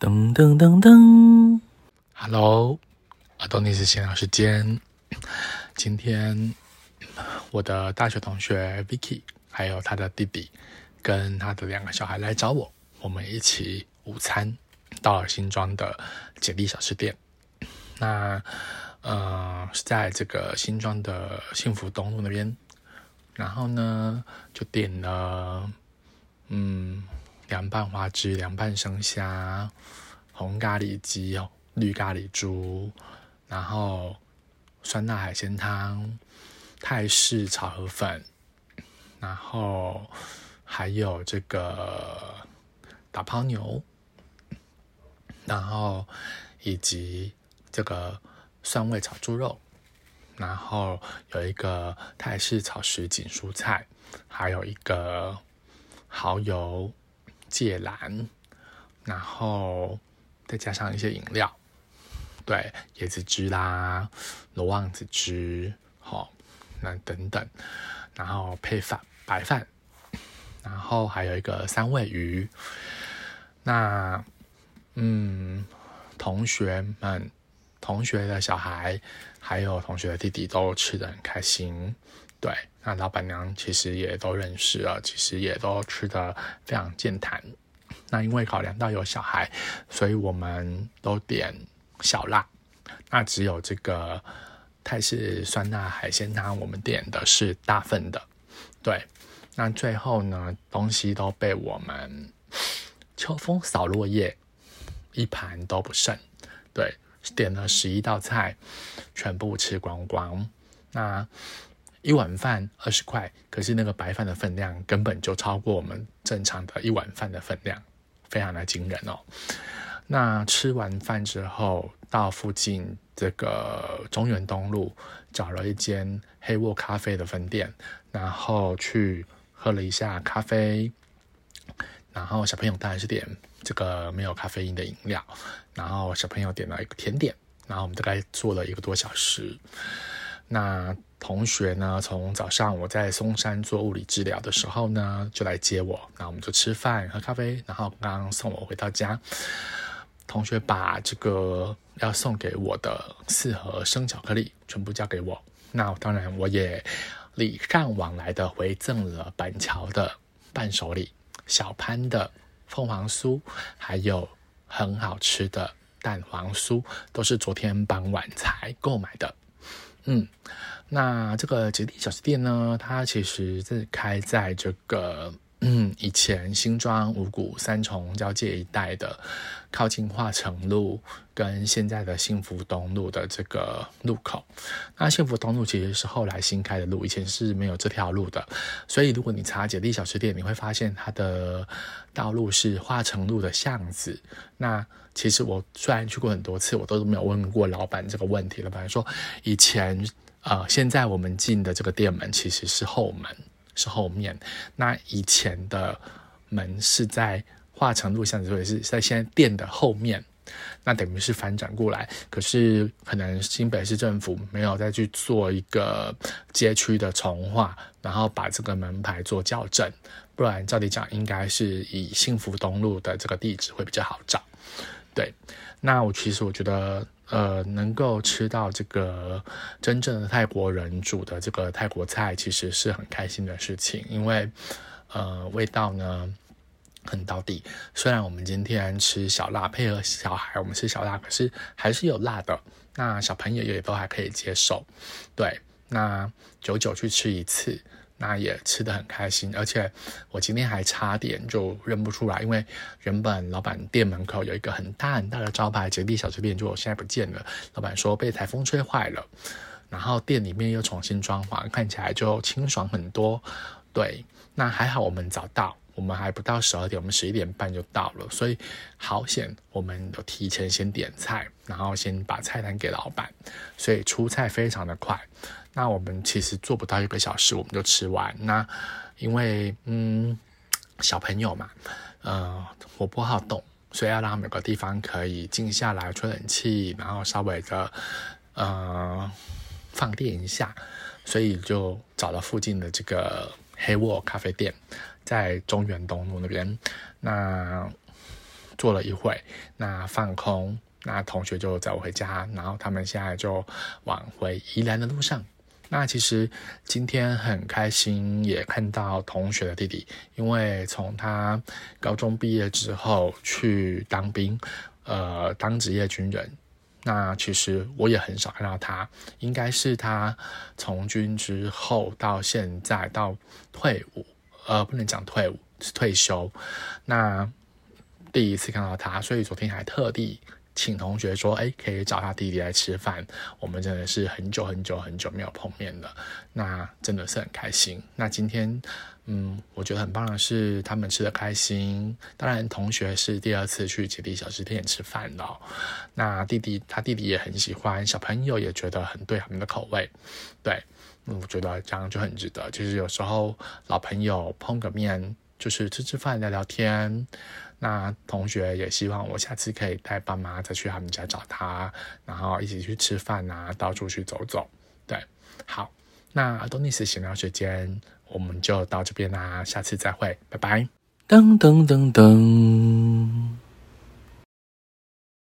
噔噔噔噔，Hello，阿东尼斯闲聊时间。今天我的大学同学 Vicky 还有他的弟弟跟他的两个小孩来找我，我们一起午餐到了新庄的简历小吃店。那呃是在这个新庄的幸福东路那边，然后呢就点了嗯。凉拌花枝、凉拌生虾、红咖喱鸡、绿咖喱猪，然后酸辣海鲜汤、泰式炒河粉，然后还有这个打抛牛，然后以及这个蒜味炒猪肉，然后有一个泰式炒什锦蔬菜，还有一个蚝油。芥蓝，然后再加上一些饮料，对，椰子汁啦，罗望子汁，好，那等等，然后配饭白饭，然后还有一个三文鱼，那嗯，同学们，同学的小孩，还有同学的弟弟都吃的很开心，对。那老板娘其实也都认识了，其实也都吃的非常健谈。那因为考量到有小孩，所以我们都点小辣。那只有这个泰式酸辣海鲜汤，我们点的是大份的。对，那最后呢，东西都被我们秋风扫落叶，一盘都不剩。对，点了十一道菜，全部吃光光。那。一碗饭二十块，可是那个白饭的分量根本就超过我们正常的一碗饭的分量，非常的惊人哦。那吃完饭之后，到附近这个中原东路找了一间黑沃咖啡的分店，然后去喝了一下咖啡，然后小朋友当然是点这个没有咖啡因的饮料，然后小朋友点了一个甜点，然后我们大概坐了一个多小时。那同学呢？从早上我在松山做物理治疗的时候呢，就来接我。那我们就吃饭、喝咖啡，然后刚刚送我回到家。同学把这个要送给我的四盒生巧克力全部交给我。那当然，我也礼尚往来的回赠了板桥的伴手礼、小潘的凤凰酥，还有很好吃的蛋黄酥，都是昨天傍晚才购买的。嗯，那这个捷地小吃店呢，它其实是开在这个嗯以前新庄五股三重交界一带的，靠近化成路跟现在的幸福东路的这个路口。那幸福东路其实是后来新开的路，以前是没有这条路的。所以如果你查姐弟小吃店，你会发现它的道路是化成路的巷子。那其实我虽然去过很多次，我都没有问过老板这个问题。老板说，以前呃，现在我们进的这个店门其实是后门，是后面。那以前的门是在化成路巷子，或者是在现在店的后面。那等于是反转过来。可是可能新北市政府没有再去做一个街区的重划，然后把这个门牌做校正。不然照理讲，应该是以幸福东路的这个地址会比较好找。对，那我其实我觉得，呃，能够吃到这个真正的泰国人煮的这个泰国菜，其实是很开心的事情，因为，呃，味道呢很到底。虽然我们今天吃小辣，配合小孩我们吃小辣，可是还是有辣的。那小朋友也都还可以接受。对，那久久去吃一次。那也吃得很开心，而且我今天还差点就认不出来，因为原本老板店门口有一个很大很大的招牌“捷地小吃店”，就现在不见了。老板说被台风吹坏了，然后店里面又重新装潢，看起来就清爽很多。对，那还好我们找到，我们还不到十二点，我们十一点半就到了，所以好险，我们有提前先点菜，然后先把菜单给老板，所以出菜非常的快。那我们其实做不到一个小时，我们就吃完。那因为嗯，小朋友嘛，呃，活泼好动，所以要让他们有个地方可以静下来吹冷气，然后稍微的呃放电一下，所以就找了附近的这个黑沃咖啡店，在中原东路那边。那坐了一会，那放空，那同学就载我回家，然后他们现在就往回宜兰的路上。那其实今天很开心，也看到同学的弟弟，因为从他高中毕业之后去当兵，呃，当职业军人。那其实我也很少看到他，应该是他从军之后到现在到退伍，呃，不能讲退伍是退休。那第一次看到他，所以昨天还特地。请同学说：“哎，可以找他弟弟来吃饭。我们真的是很久很久很久没有碰面了，那真的是很开心。那今天，嗯，我觉得很棒的是他们吃的开心。当然，同学是第二次去姐弟小吃店吃饭了。那弟弟他弟弟也很喜欢，小朋友也觉得很对他们的口味。对，我觉得这样就很值得。就是有时候老朋友碰个面，就是吃吃饭聊聊天。”那同学也希望我下次可以带爸妈再去他们家找他，然后一起去吃饭啊，到处去走走。对，好，那多尼斯闲聊时间我们就到这边啦，下次再会，拜拜。噔噔噔噔。